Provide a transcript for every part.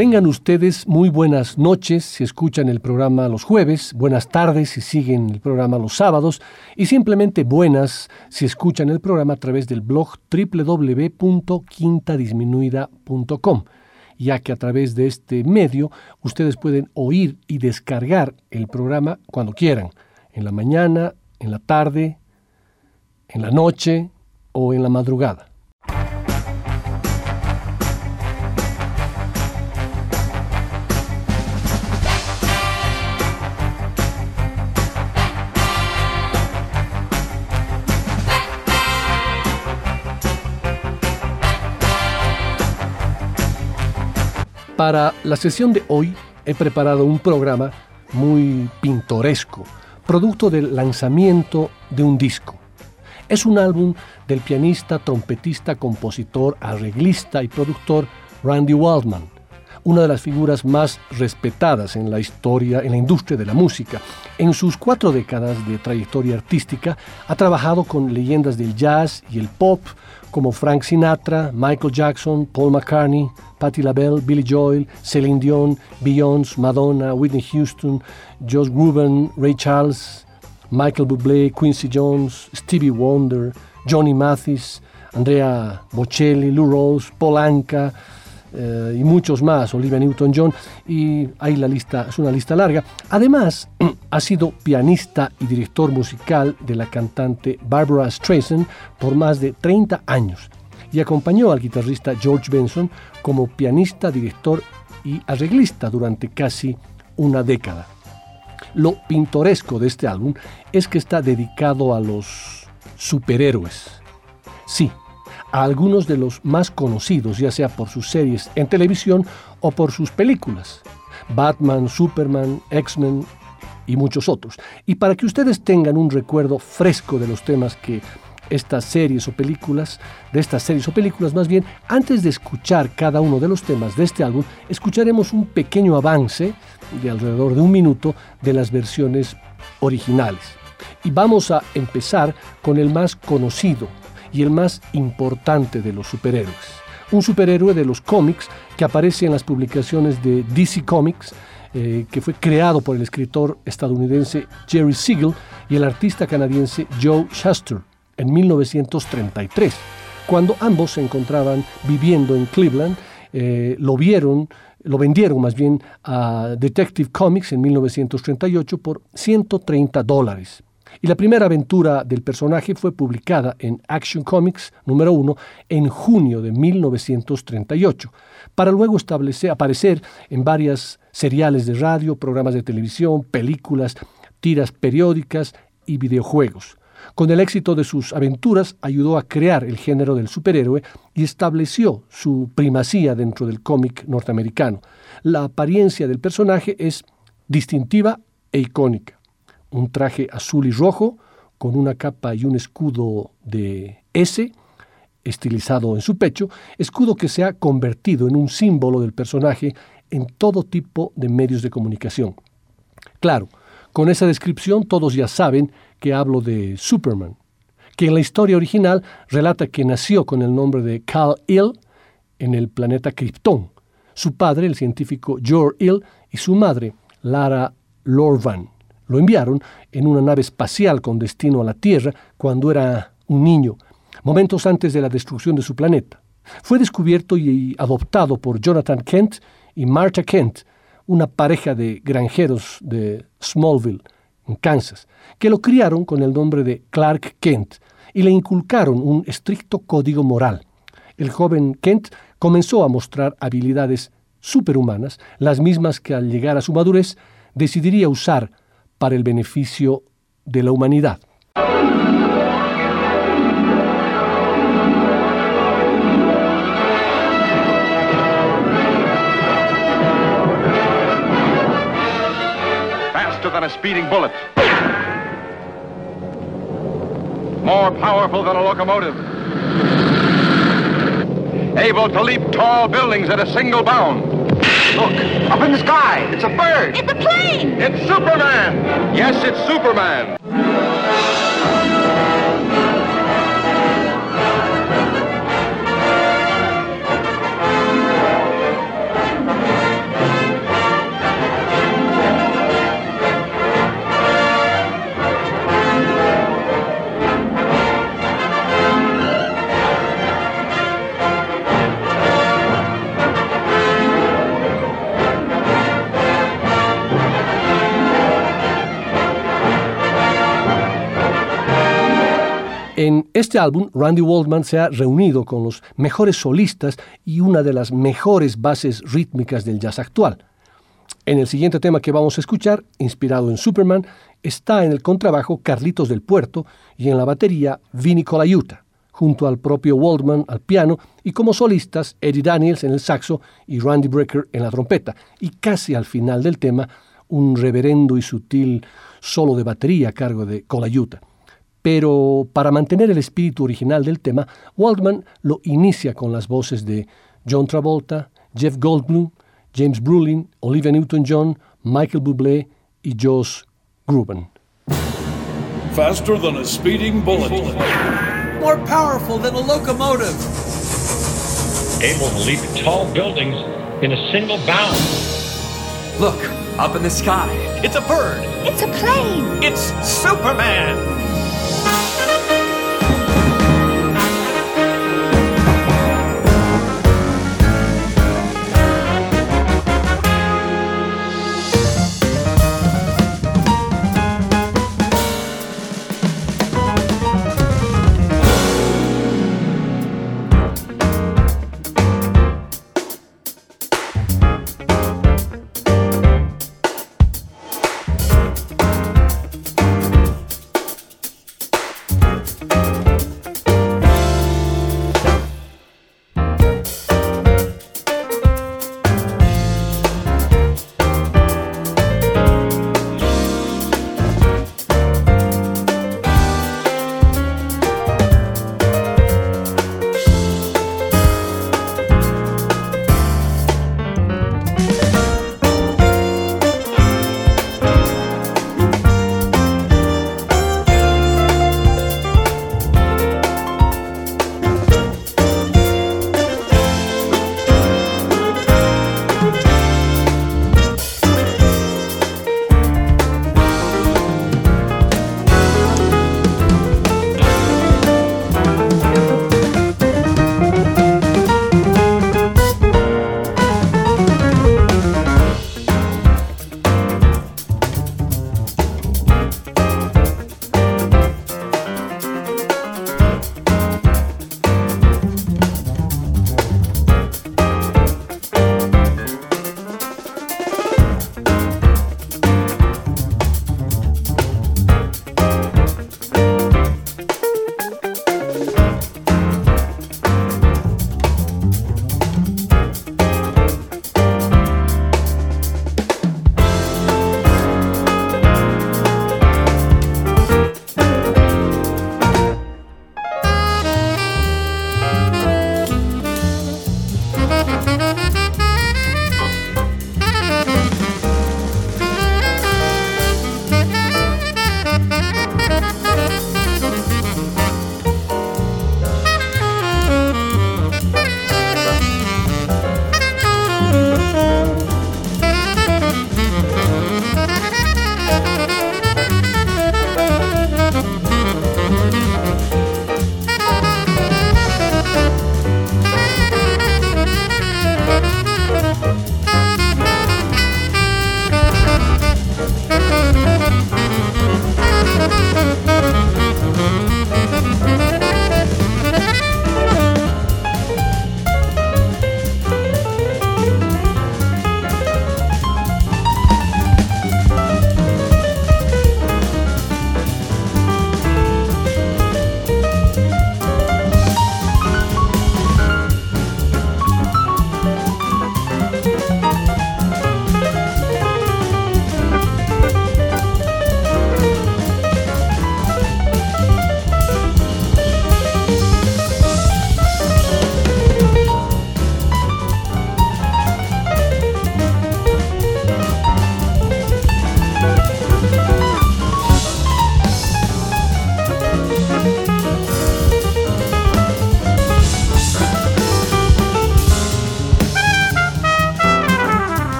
Tengan ustedes muy buenas noches si escuchan el programa los jueves, buenas tardes si siguen el programa los sábados y simplemente buenas si escuchan el programa a través del blog www.quintadisminuida.com, ya que a través de este medio ustedes pueden oír y descargar el programa cuando quieran, en la mañana, en la tarde, en la noche o en la madrugada. Para la sesión de hoy he preparado un programa muy pintoresco, producto del lanzamiento de un disco. Es un álbum del pianista, trompetista, compositor, arreglista y productor Randy Waldman, una de las figuras más respetadas en la historia, en la industria de la música. En sus cuatro décadas de trayectoria artística ha trabajado con leyendas del jazz y el pop como Frank Sinatra, Michael Jackson, Paul McCartney, Patti LaBelle, Billy Joel, Celine Dion, Beyoncé, Madonna, Whitney Houston, Josh Groban, Ray Charles, Michael Bublé, Quincy Jones, Stevie Wonder, Johnny Mathis, Andrea Bocelli, Lou Rawls, Paul Anka, eh, y muchos más, Olivia Newton-John, y ahí la lista es una lista larga. Además, ha sido pianista y director musical de la cantante Barbara Streisand por más de 30 años y acompañó al guitarrista George Benson como pianista, director y arreglista durante casi una década. Lo pintoresco de este álbum es que está dedicado a los superhéroes. Sí, a algunos de los más conocidos, ya sea por sus series en televisión o por sus películas. Batman, Superman, X-Men y muchos otros. Y para que ustedes tengan un recuerdo fresco de los temas que estas series o películas, de estas series o películas más bien, antes de escuchar cada uno de los temas de este álbum, escucharemos un pequeño avance de alrededor de un minuto de las versiones originales. Y vamos a empezar con el más conocido, y el más importante de los superhéroes. Un superhéroe de los cómics que aparece en las publicaciones de DC Comics, eh, que fue creado por el escritor estadounidense Jerry Siegel y el artista canadiense Joe Shuster en 1933. Cuando ambos se encontraban viviendo en Cleveland, eh, lo vieron, lo vendieron más bien a Detective Comics en 1938 por 130 dólares. Y la primera aventura del personaje fue publicada en Action Comics número 1 en junio de 1938, para luego establecer, aparecer en varias seriales de radio, programas de televisión, películas, tiras periódicas y videojuegos. Con el éxito de sus aventuras ayudó a crear el género del superhéroe y estableció su primacía dentro del cómic norteamericano. La apariencia del personaje es distintiva e icónica un traje azul y rojo con una capa y un escudo de S estilizado en su pecho, escudo que se ha convertido en un símbolo del personaje en todo tipo de medios de comunicación. Claro, con esa descripción todos ya saben que hablo de Superman, que en la historia original relata que nació con el nombre de Kal El en el planeta Krypton, su padre, el científico Jor-El, y su madre, Lara Lorvan. Lo enviaron en una nave espacial con destino a la Tierra cuando era un niño, momentos antes de la destrucción de su planeta. Fue descubierto y adoptado por Jonathan Kent y Martha Kent, una pareja de granjeros de Smallville, en Kansas, que lo criaron con el nombre de Clark Kent y le inculcaron un estricto código moral. el joven Kent comenzó a mostrar habilidades superhumanas, las mismas que al llegar a su madurez decidiría usar para el beneficio de la humanidad. Faster than a speeding bullet. More powerful than a locomotive. Able to leap tall buildings at a single bound. Look, up in the sky. It's a bird. It's a plane! It's Superman. Yes, it's Superman. En este álbum, Randy Waldman se ha reunido con los mejores solistas y una de las mejores bases rítmicas del jazz actual. En el siguiente tema que vamos a escuchar, inspirado en Superman, está en el contrabajo Carlitos del Puerto y en la batería Vinny Colaiuta, junto al propio Waldman al piano y como solistas Eddie Daniels en el saxo y Randy Brecker en la trompeta. Y casi al final del tema, un reverendo y sutil solo de batería a cargo de Colaiuta. Pero para mantener el espíritu original del tema, Waldman lo inicia con las voces de John Travolta, Jeff Goldblum, James Brolin, Olivia Newton-John, Michael Bublé y Josh Groban. Faster than a speeding bullet. More powerful than a locomotive. Able to leap tall buildings in a single bound. Look, up in the sky. It's a bird. It's a plane! It's Superman!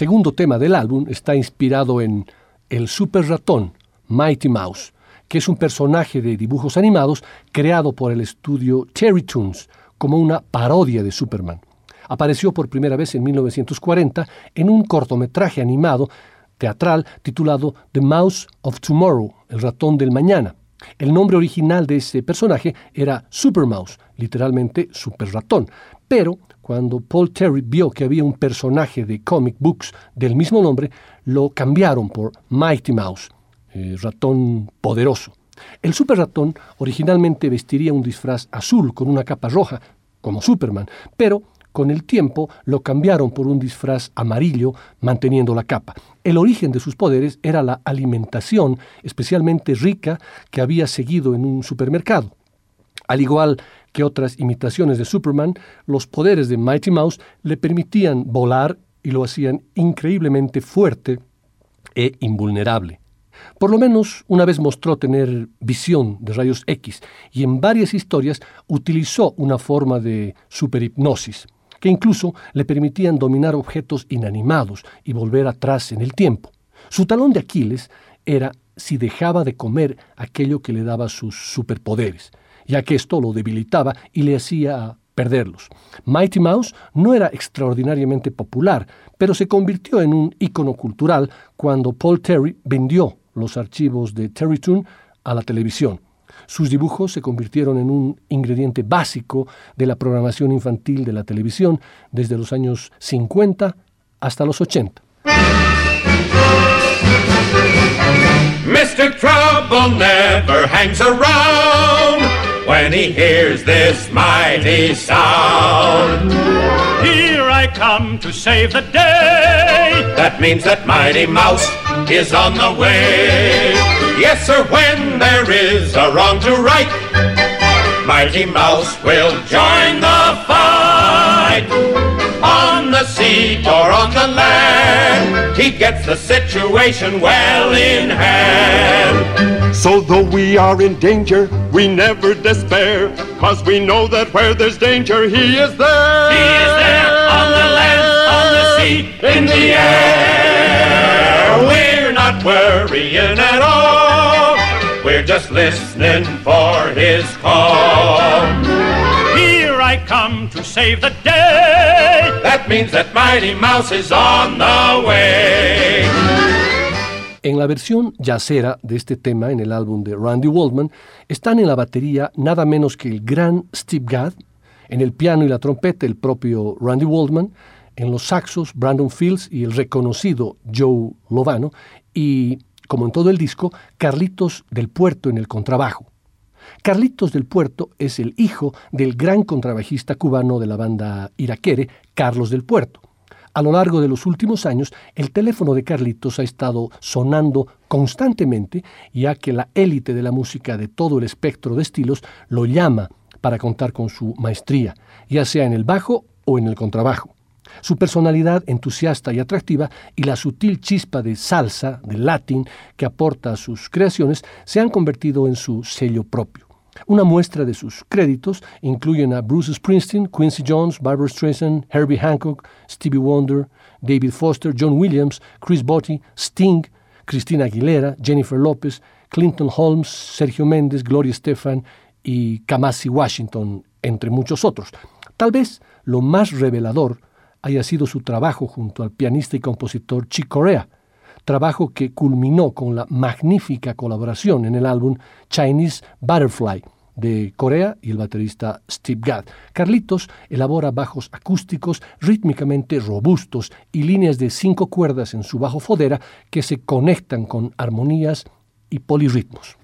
Segundo tema del álbum está inspirado en el super ratón Mighty Mouse, que es un personaje de dibujos animados creado por el estudio Terry Toons como una parodia de Superman. Apareció por primera vez en 1940 en un cortometraje animado teatral titulado The Mouse of Tomorrow, el ratón del mañana. El nombre original de ese personaje era Super Mouse, literalmente super ratón, pero cuando Paul Terry vio que había un personaje de comic books del mismo nombre, lo cambiaron por Mighty Mouse, eh, ratón poderoso. El super ratón originalmente vestiría un disfraz azul con una capa roja, como Superman, pero con el tiempo lo cambiaron por un disfraz amarillo manteniendo la capa. El origen de sus poderes era la alimentación especialmente rica que había seguido en un supermercado. Al igual que otras imitaciones de Superman, los poderes de Mighty Mouse le permitían volar y lo hacían increíblemente fuerte e invulnerable. Por lo menos una vez mostró tener visión de rayos X y en varias historias utilizó una forma de superhipnosis que incluso le permitían dominar objetos inanimados y volver atrás en el tiempo. Su talón de Aquiles era si dejaba de comer aquello que le daba sus superpoderes, ya que esto lo debilitaba y le hacía perderlos. Mighty Mouse no era extraordinariamente popular, pero se convirtió en un icono cultural cuando Paul Terry vendió los archivos de Terrytoon a la televisión. Sus dibujos se convirtieron en un ingrediente básico de la programación infantil de la televisión desde los años 50 hasta los 80. Mr. Trouble never hangs around when he hears this mighty sound. Here I come to save the day. That means that Mighty Mouse is on the way. Yes, sir, when there is a wrong to right, Mighty Mouse will join the fight. On the sea or on the land, he gets the situation well in hand. So though we are in danger, we never despair, cause we know that where there's danger, he is there. He is there on the land, on the sea, in the air. We're not worrying at all. We're just listening for his call. Here I come to save the day. That means that Mighty Mouse is on the way. En la versión yacera de este tema en el álbum de Randy Waldman están en la batería nada menos que el gran Steve Gadd, en el piano y la trompeta el propio Randy Waldman, en los saxos Brandon Fields y el reconocido Joe Lovano, y, como en todo el disco, Carlitos del Puerto en el contrabajo. Carlitos del Puerto es el hijo del gran contrabajista cubano de la banda iraquere, Carlos del Puerto. A lo largo de los últimos años, el teléfono de Carlitos ha estado sonando constantemente, ya que la élite de la música de todo el espectro de estilos lo llama para contar con su maestría, ya sea en el bajo o en el contrabajo. Su personalidad entusiasta y atractiva y la sutil chispa de salsa, de latín, que aporta a sus creaciones, se han convertido en su sello propio. Una muestra de sus créditos incluyen a Bruce Springsteen, Quincy Jones, Barbara Streisand, Herbie Hancock, Stevie Wonder, David Foster, John Williams, Chris Botti, Sting, Christina Aguilera, Jennifer Lopez, Clinton Holmes, Sergio Méndez, Gloria Estefan y Kamasi Washington, entre muchos otros. Tal vez lo más revelador haya sido su trabajo junto al pianista y compositor Chick Corea, trabajo que culminó con la magnífica colaboración en el álbum Chinese Butterfly de Corea y el baterista Steve Gadd. Carlitos elabora bajos acústicos rítmicamente robustos y líneas de cinco cuerdas en su bajo fodera que se conectan con armonías y polirritmos.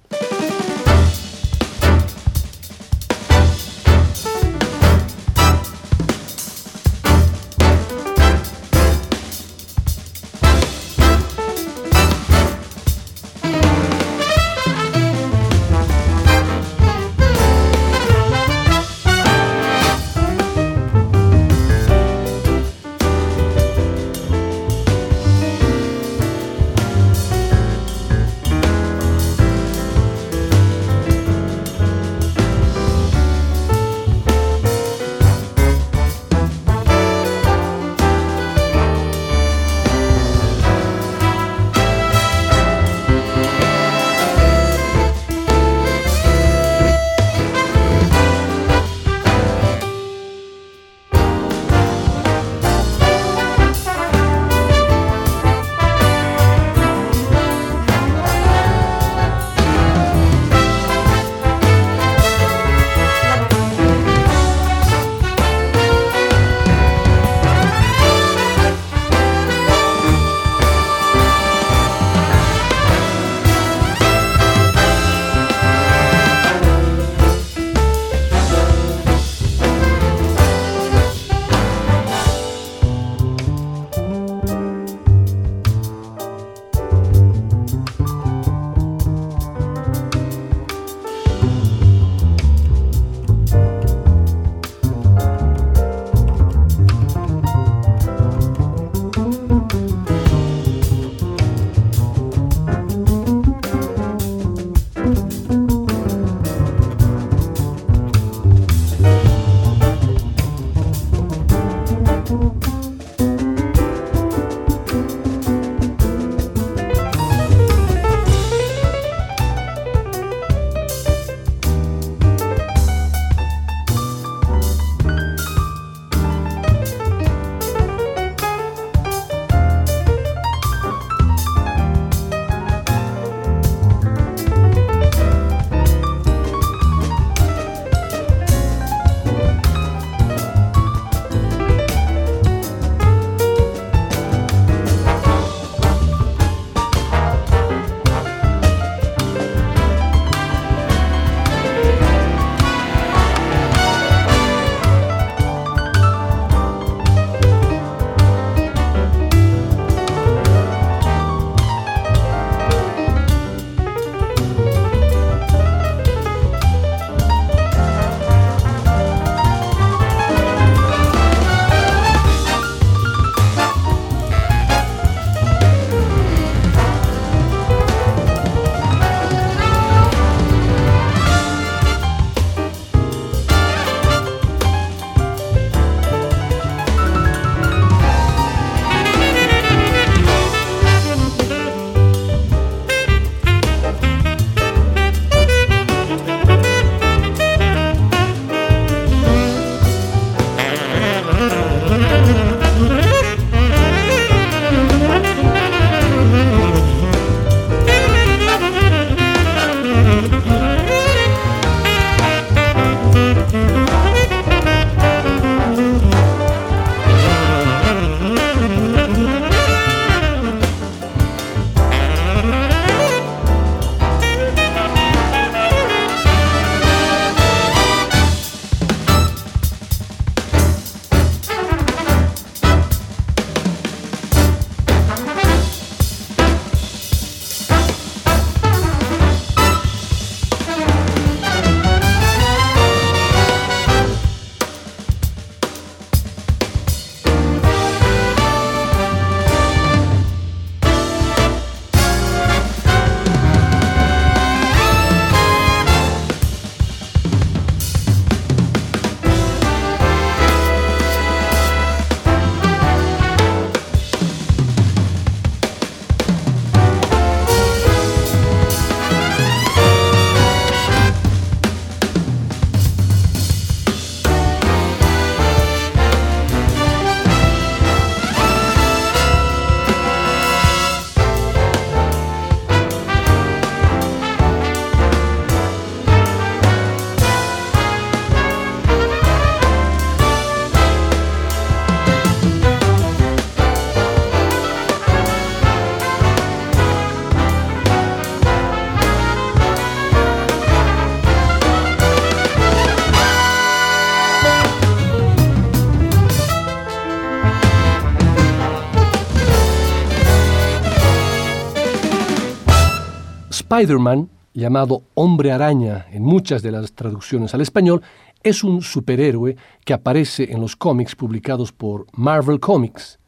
Spider-Man, llamado Hombre Araña en muchas de las traducciones al español, es un superhéroe que aparece en los cómics publicados por Marvel Comics.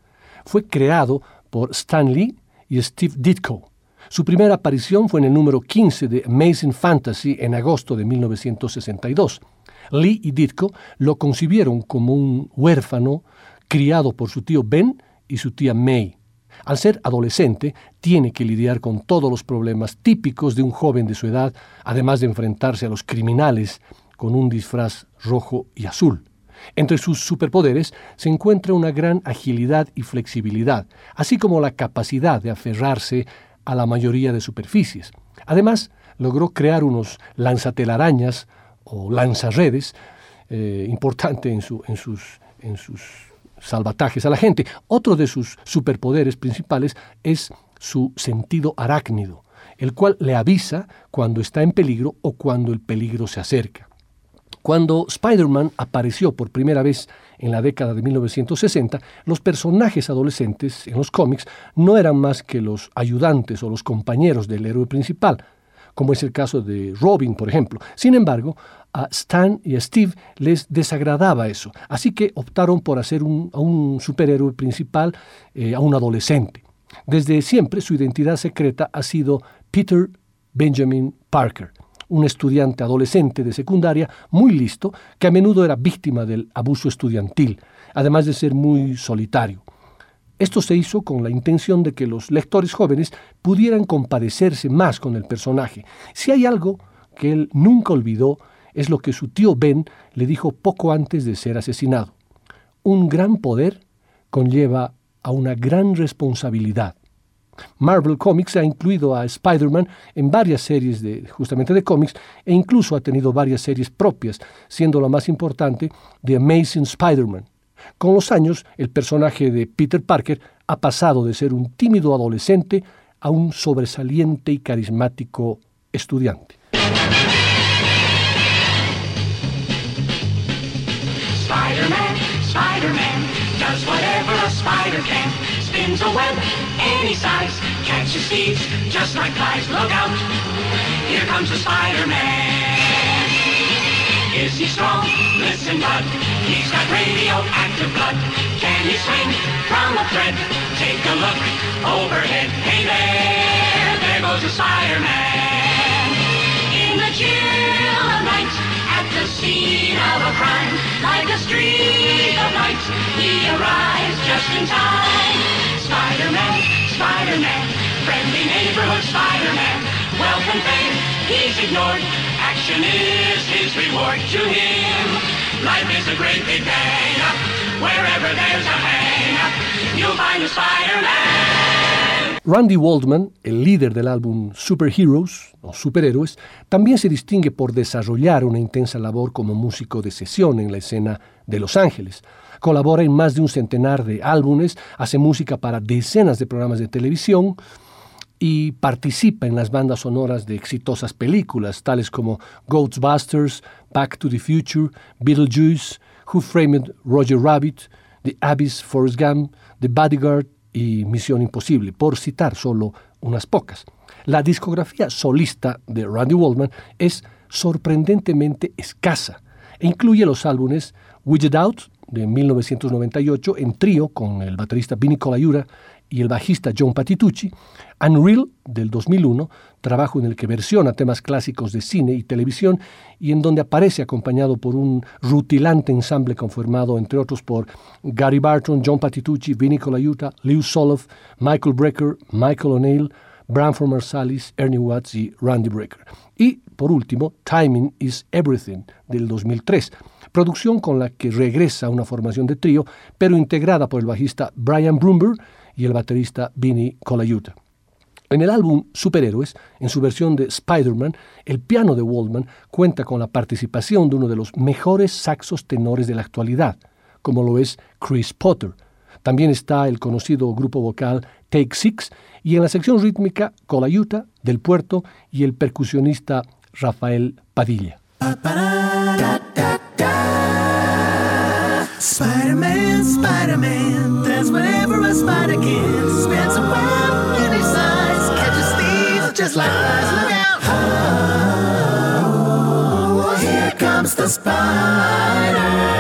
Fue creado por Stan Lee y Steve Ditko. Su primera aparición fue en el número 15 de Amazing Fantasy en agosto de 1962. Lee y Ditko lo concibieron como un huérfano criado por su tío Ben y su tía May. Al ser adolescente, tiene que lidiar con todos los problemas típicos de un joven de su edad, además de enfrentarse a los criminales con un disfraz rojo y azul. Entre sus superpoderes se encuentra una gran agilidad y flexibilidad, así como la capacidad de aferrarse a la mayoría de superficies. Además, logró crear unos lanzatelarañas o lanzarredes, eh, importante en, su, en, sus, en sus salvatajes a la gente. Otro de sus superpoderes principales es su sentido arácnido, el cual le avisa cuando está en peligro o cuando el peligro se acerca. Cuando Spider-Man apareció por primera vez en la década de 1960, los personajes adolescentes en los cómics no eran más que los ayudantes o los compañeros del héroe principal, como es el caso de Robin, por ejemplo. Sin embargo, a Stan y a Steve les desagradaba eso, así que optaron por hacer un, a un superhéroe principal eh, a un adolescente. Desde siempre su identidad secreta ha sido Peter Benjamin Parker, un estudiante adolescente de secundaria muy listo que a menudo era víctima del abuso estudiantil, además de ser muy solitario. Esto se hizo con la intención de que los lectores jóvenes pudieran compadecerse más con el personaje. Si hay algo que él nunca olvidó, es lo que su tío Ben le dijo poco antes de ser asesinado. Un gran poder conlleva a una gran responsabilidad. Marvel Comics ha incluido a Spider-Man en varias series de, justamente de cómics e incluso ha tenido varias series propias, siendo la más importante The Amazing Spider-Man. Con los años, el personaje de Peter Parker ha pasado de ser un tímido adolescente a un sobresaliente y carismático estudiante. Spider-Man, does whatever a spider can. Spins a web any size, catches thieves just like flies. Look out, here comes the Spider-Man. Is he strong? Listen, bud. He's got radioactive blood. Can he swing from a thread? Take a look overhead. Hey there, there goes the Spider-Man. In the chill of night, scene of a crime, like a streak of light, he arrives just in time. Spider-Man, Spider-Man, friendly neighborhood Spider-Man, wealth fame he's ignored. Action is his reward to him. Life is a great big bang. Wherever there's a hang, you'll find a Spider-Man. Randy Waldman, el líder del álbum Superheroes o Superhéroes, también se distingue por desarrollar una intensa labor como músico de sesión en la escena de Los Ángeles. Colabora en más de un centenar de álbumes, hace música para decenas de programas de televisión, y participa en las bandas sonoras de exitosas películas tales como Ghostbusters, Back to the Future, Beetlejuice, Who Framed Roger Rabbit, The Abyss, Forrest Gump, The Bodyguard y Misión Imposible, por citar solo unas pocas. La discografía solista de Randy Waldman es sorprendentemente escasa e incluye los álbumes Widget Out de 1998 en trío con el baterista Vinny Colaiuta y el bajista John Patitucci, Unreal del 2001, trabajo en el que versiona temas clásicos de cine y televisión y en donde aparece acompañado por un rutilante ensamble conformado entre otros por Gary Barton, John Patitucci, Vinny Colaiuta, Lou Soloff, Michael Brecker, Michael O'Neill, Branford Marsalis, Ernie Watts y Randy Brecker. Y, por último, Timing is Everything del 2003, producción con la que regresa una formación de trío, pero integrada por el bajista Brian Brumber, y el baterista Vinny Colaiuta. En el álbum Superhéroes, en su versión de Spider-Man, el piano de Waldman cuenta con la participación de uno de los mejores saxos tenores de la actualidad, como lo es Chris Potter. También está el conocido grupo vocal Take Six y en la sección rítmica Colaiuta del Puerto y el percusionista Rafael Padilla. Spider-Man, Spider-Man, whatever spider Look out! Oh, here comes the spider.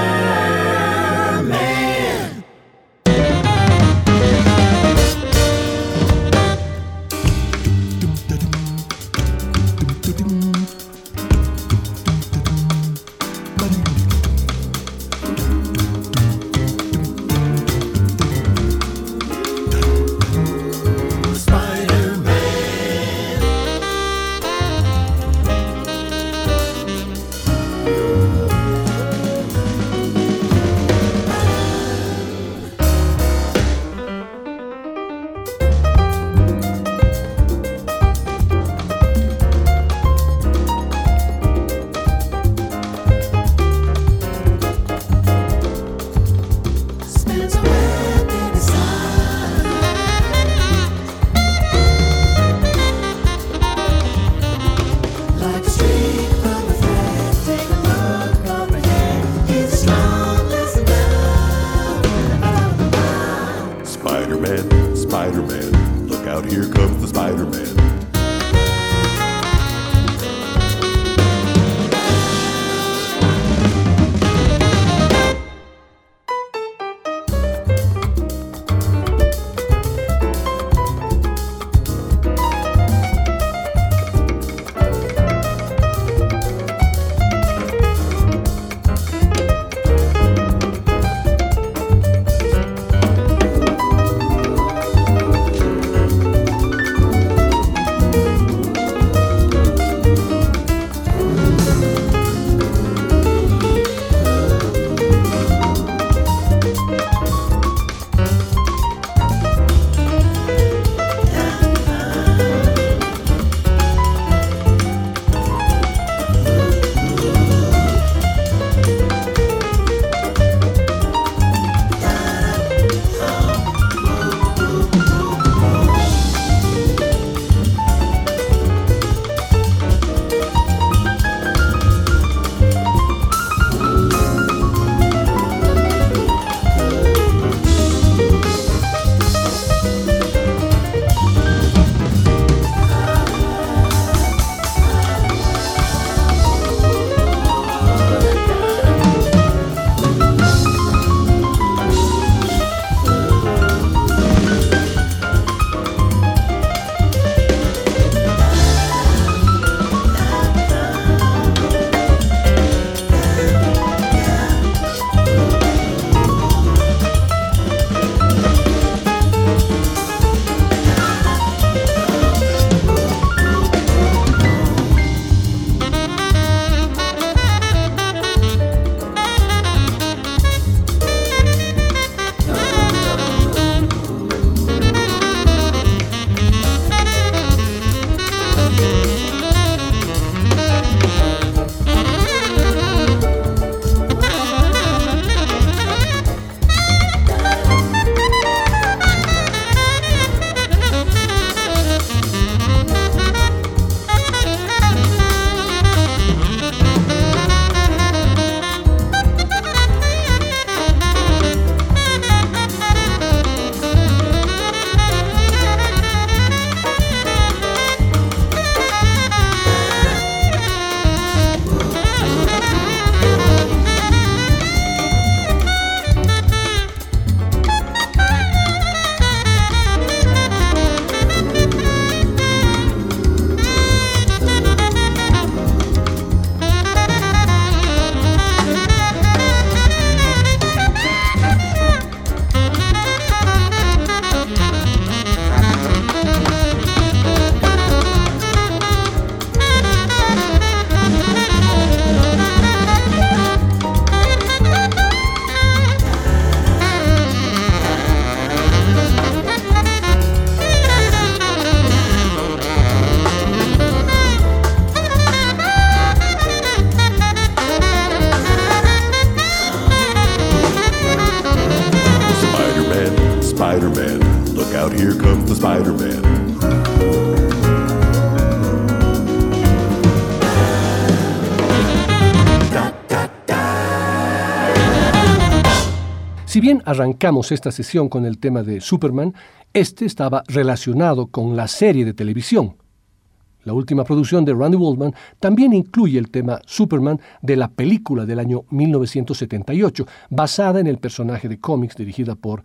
Bien arrancamos esta sesión con el tema de Superman, este estaba relacionado con la serie de televisión. la última producción de Randy Waldman, también incluye el tema Superman de la película del año 1978, basada en el personaje de cómics dirigida por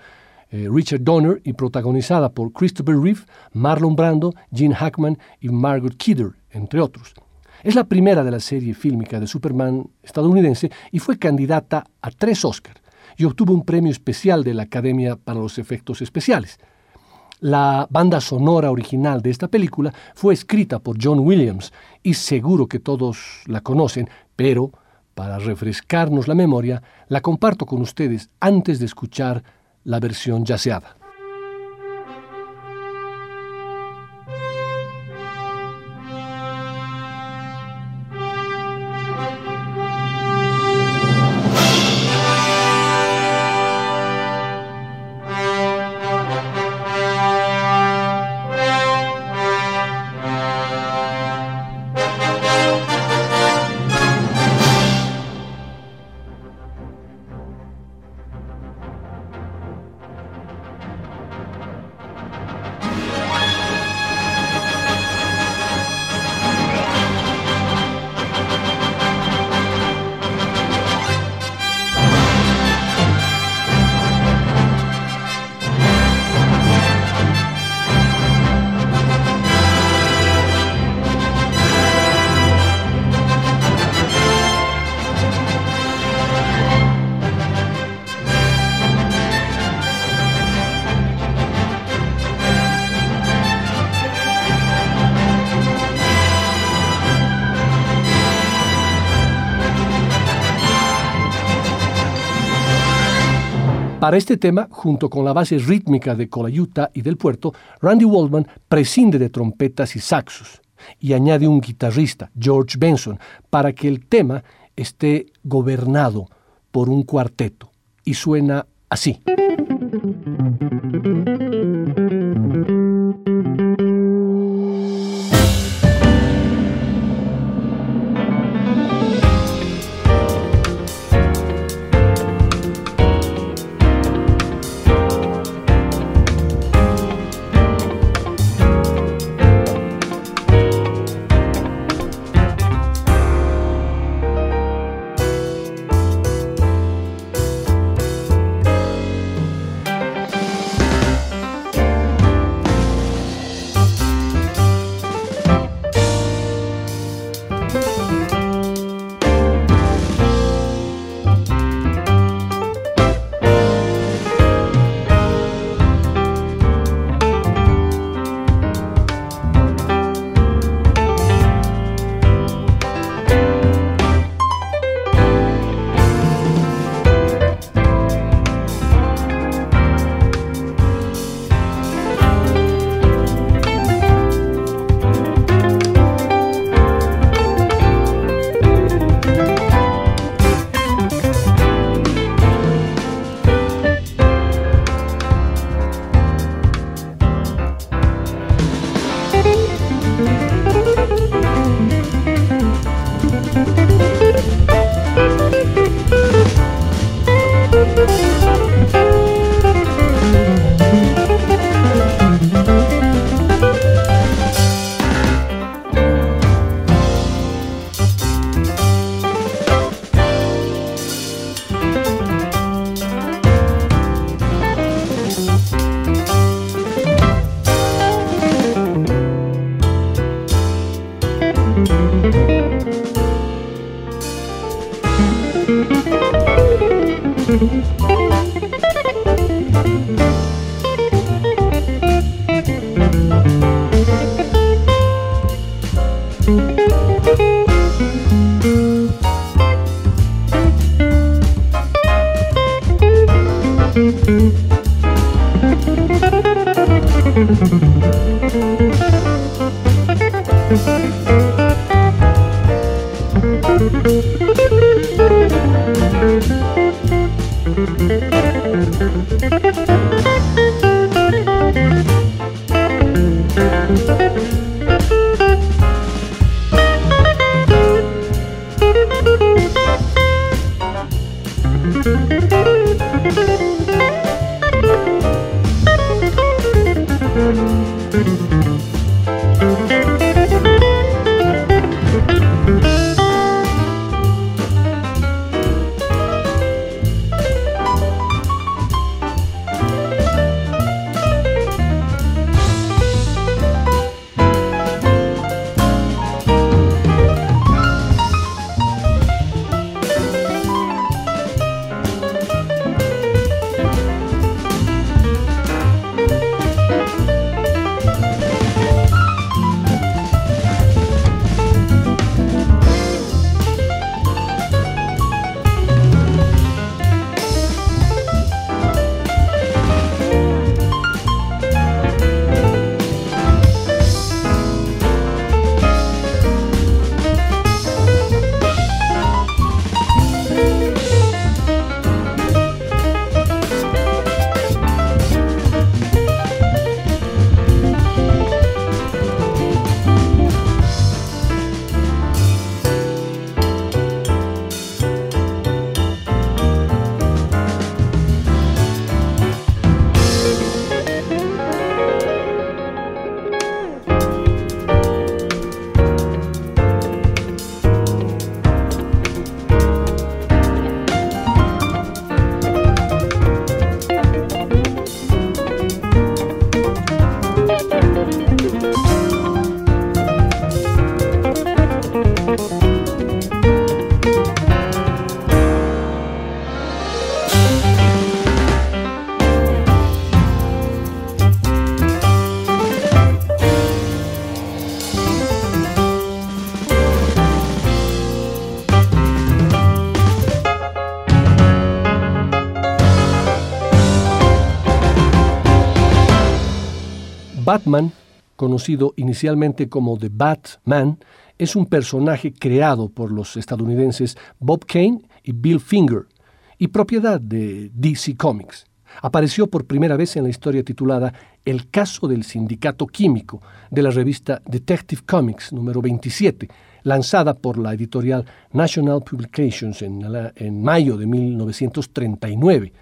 eh, Richard Donner y protagonizada por Christopher Reeve, Marlon Brando, Gene Hackman y Margaret Kidder, entre otros. Es la primera de la serie fílmica de Superman estadounidense y fue candidata a tres Oscars y obtuvo un premio especial de la Academia para los Efectos Especiales. La banda sonora original de esta película fue escrita por John Williams y seguro que todos la conocen, pero para refrescarnos la memoria, la comparto con ustedes antes de escuchar la versión yaceada. Para este tema, junto con la base rítmica de Colayuta y del puerto, Randy Waldman prescinde de trompetas y saxos y añade un guitarrista, George Benson, para que el tema esté gobernado por un cuarteto y suena así. Batman, conocido inicialmente como The Batman, es un personaje creado por los estadounidenses Bob Kane y Bill Finger y propiedad de DC Comics. Apareció por primera vez en la historia titulada El caso del sindicato químico de la revista Detective Comics número 27, lanzada por la editorial National Publications en, en mayo de 1939.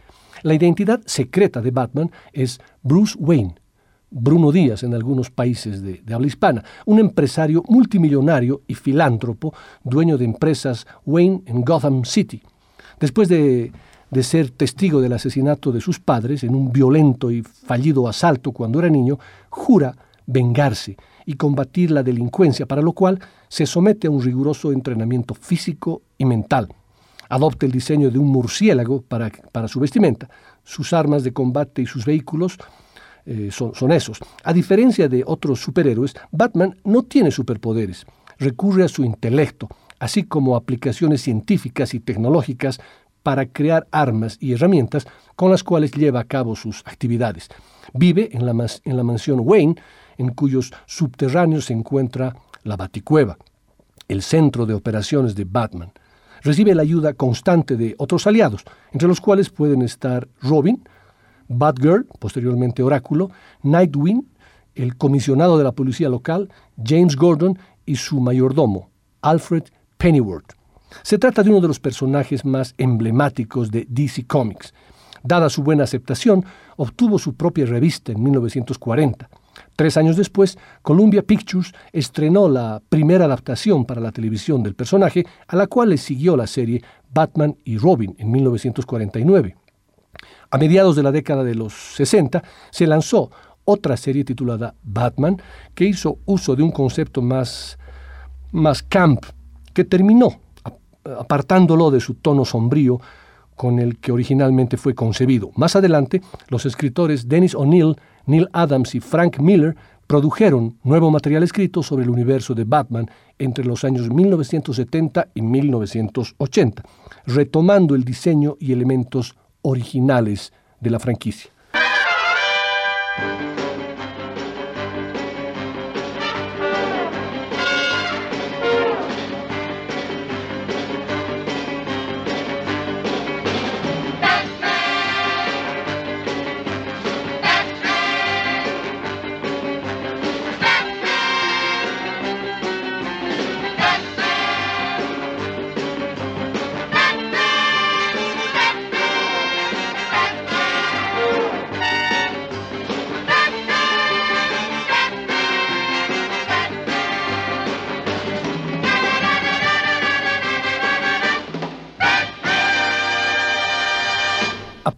La identidad secreta de Batman es Bruce Wayne, Bruno Díaz en algunos países de, habla hispana, un empresario multimillonario y filántropo, dueño de empresas Wayne en Gotham City. Después de, de ser testigo del asesinato de sus padres en un violento y fallido asalto cuando era niño, jura vengarse y combatir la delincuencia, para lo cual se somete a un riguroso entrenamiento físico y mental. Adopta el diseño de un murciélago para, para su vestimenta. Sus armas de combate y sus vehículos eh, son, esos. A diferencia de otros superhéroes, Batman no tiene superpoderes. Recurre a su intelecto, así como aplicaciones científicas y tecnológicas para crear armas y herramientas con las cuales lleva a cabo sus actividades. Vive en la, en la mansión Wayne, en cuyos subterráneos se encuentra la Baticueva, el centro de operaciones de Batman. Recibe la ayuda constante de otros aliados, entre los cuales pueden estar Robin, Batgirl, posteriormente Oráculo, Nightwing, el comisionado de la policía local, James Gordon y su mayordomo, Alfred Pennyworth. Se trata de uno de los personajes más emblemáticos de DC Comics. Dada su buena aceptación, obtuvo su propia revista en 1940. Tres años después, Columbia Pictures estrenó la primera adaptación para la televisión del personaje, a la cual le siguió la serie Batman y Robin en 1949. A mediados de la década de los 60 se lanzó otra serie titulada Batman, que hizo uso de un concepto más, más camp, que terminó apartándolo de su tono sombrío con el que originalmente fue concebido. Más adelante, los escritores Dennis O'Neill, Neil Adams y Frank Miller produjeron nuevo material escrito sobre el universo de Batman entre los años 1970 y 1980, retomando el diseño y elementos originales de la franquicia.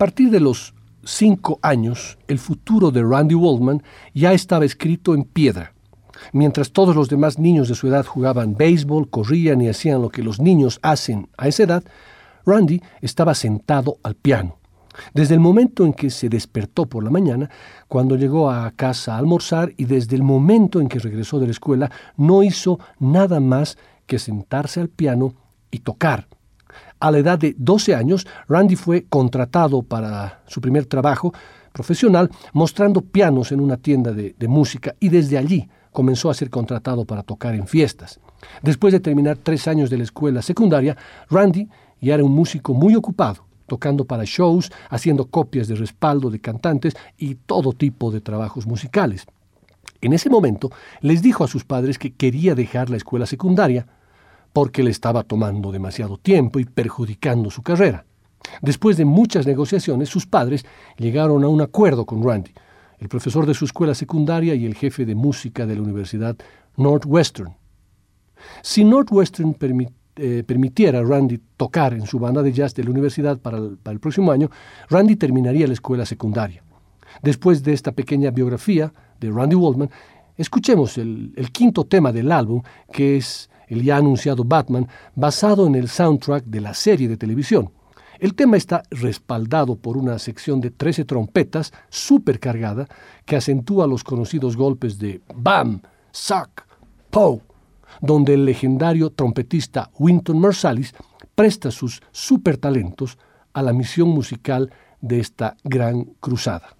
Partir de los cinco años, el futuro de Randy Waldman ya estaba escrito en piedra. Mientras todos los demás niños de su edad jugaban béisbol, corrían y hacían lo que los niños hacen a esa edad, Randy estaba sentado al piano. Desde el momento en que se despertó por la mañana, cuando llegó a casa a almorzar y desde el momento en que regresó de la escuela, no hizo nada más que sentarse al piano y tocar a la edad de 12 años, Randy fue contratado para su primer trabajo profesional mostrando pianos en una tienda de, música y desde allí comenzó a ser contratado para tocar en fiestas. Después de terminar tres años de la escuela secundaria, Randy ya era un músico muy ocupado, tocando para shows, haciendo copias de respaldo de cantantes y todo tipo de trabajos musicales. En ese momento les dijo a sus padres que quería dejar la escuela secundaria porque le estaba tomando demasiado tiempo y perjudicando su carrera. Después de muchas negociaciones, sus padres llegaron a un acuerdo con Randy, el profesor de su escuela secundaria y el jefe de música de la Universidad Northwestern. Si Northwestern eh, permitiera a Randy tocar en su banda de jazz de la universidad para el, próximo año, Randy terminaría la escuela secundaria. Después de esta pequeña biografía de Randy Waldman, escuchemos el quinto tema del álbum, que es el ya anunciado Batman, basado en el soundtrack de la serie de televisión. El tema está respaldado por una sección de 13 trompetas supercargada que acentúa los conocidos golpes de Bam, Suck, Pow, donde el legendario trompetista Winton Marsalis presta sus super talentos a la misión musical de esta gran cruzada.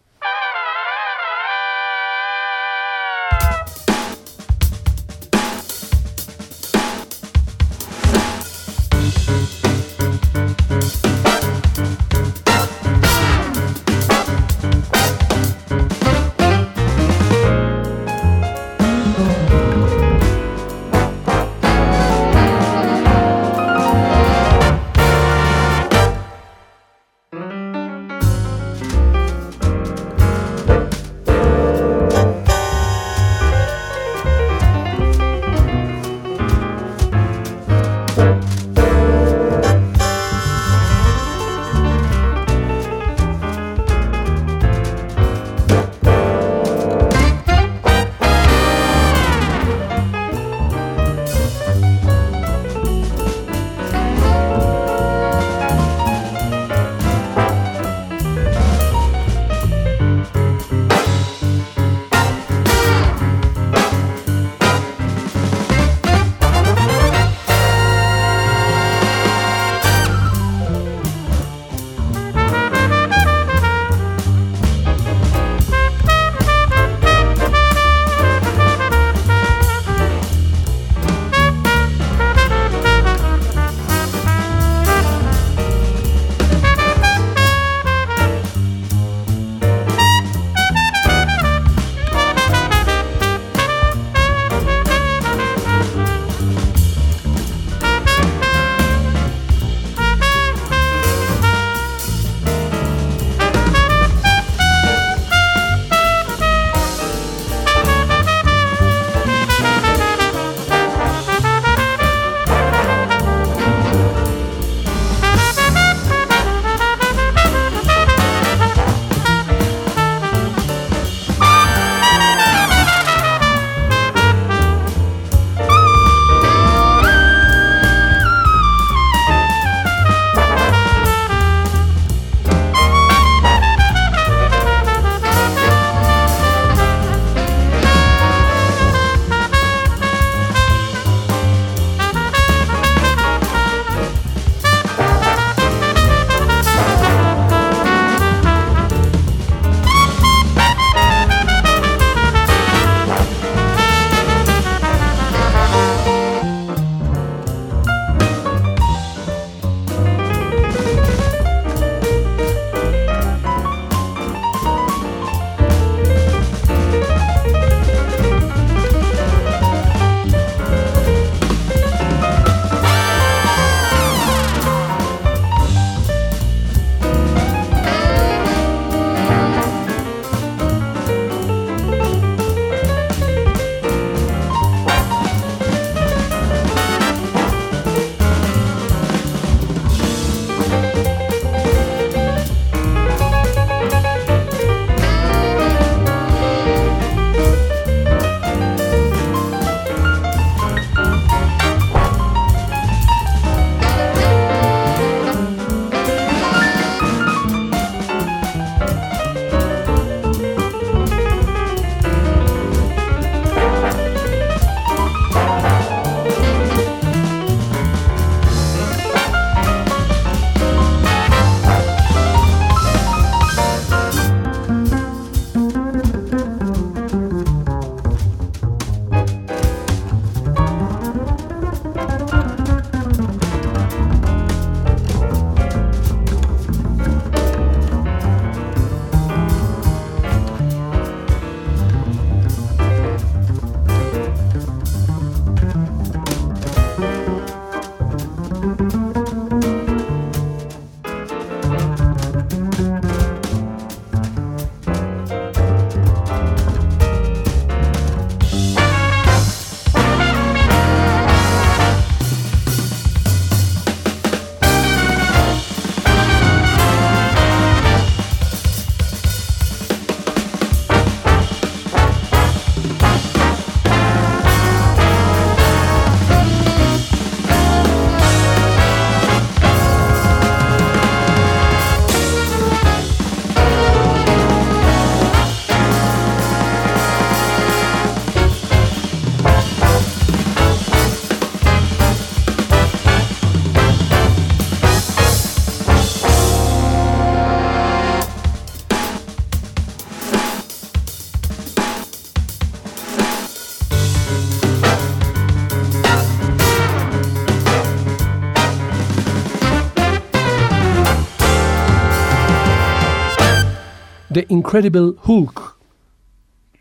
Incredible Hulk,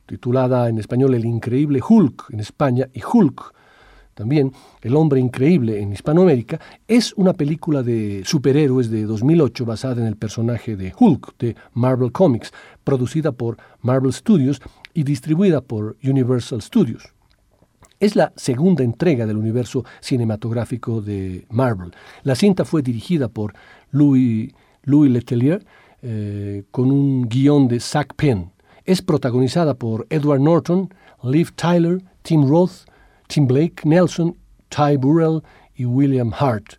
titulada en español El Increíble Hulk en España y Hulk, también El Hombre Increíble en Hispanoamérica, es una película de superhéroes de 2008 basada en el personaje de Hulk de Marvel Comics, producida por Marvel Studios y distribuida por Universal Studios. Es la segunda entrega del universo cinematográfico de Marvel. La cinta fue dirigida por Louis, Louis eh, con un guion de Zach Penn. Es protagonizada por Edward Norton, Liv Tyler, Tim Roth, Tim Blake Nelson, Ty Burrell y William Hart.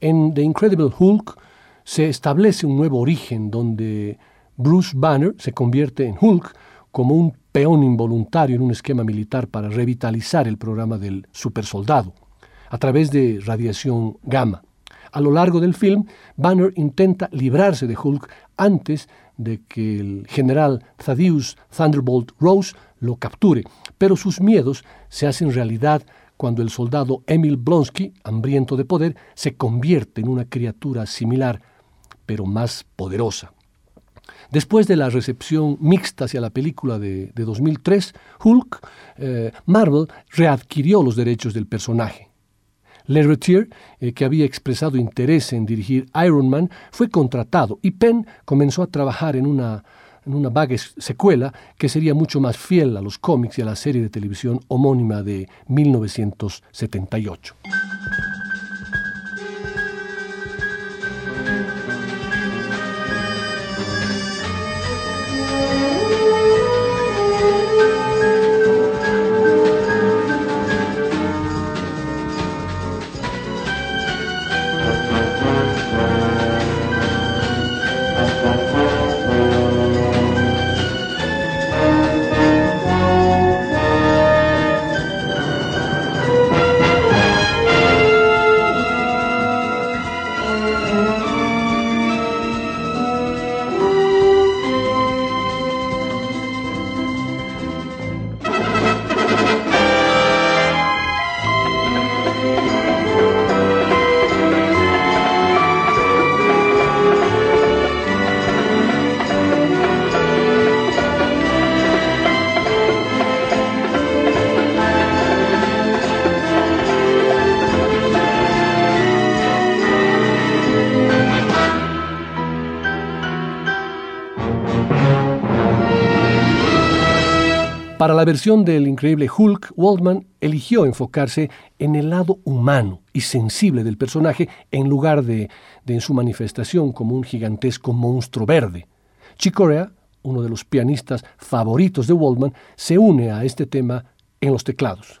En The Incredible Hulk se establece un nuevo origen donde Bruce Banner se convierte en Hulk como un peón involuntario en un esquema militar para revitalizar el programa del supersoldado a través de radiación gamma. A lo largo del film, Banner intenta librarse de Hulk antes de que el general Thaddeus Thunderbolt Rose lo capture, pero sus miedos se hacen realidad cuando el soldado Emil Blonsky, hambriento de poder, se convierte en una criatura similar, pero más poderosa. Después de la recepción mixta hacia la película de, 2003, Hulk, eh, Marvel readquirió los derechos del personaje. Le eh, que había expresado interés en dirigir Iron Man, fue contratado y Penn comenzó a trabajar en una, en una vaga secuela que sería mucho más fiel a los cómics y a la serie de televisión homónima de 1978. La versión del increíble Hulk, Waldman eligió enfocarse en el lado humano y sensible del personaje en lugar de, en su manifestación como un gigantesco monstruo verde. Chick Corea, uno de los pianistas favoritos de Waldman, se une a este tema en los teclados.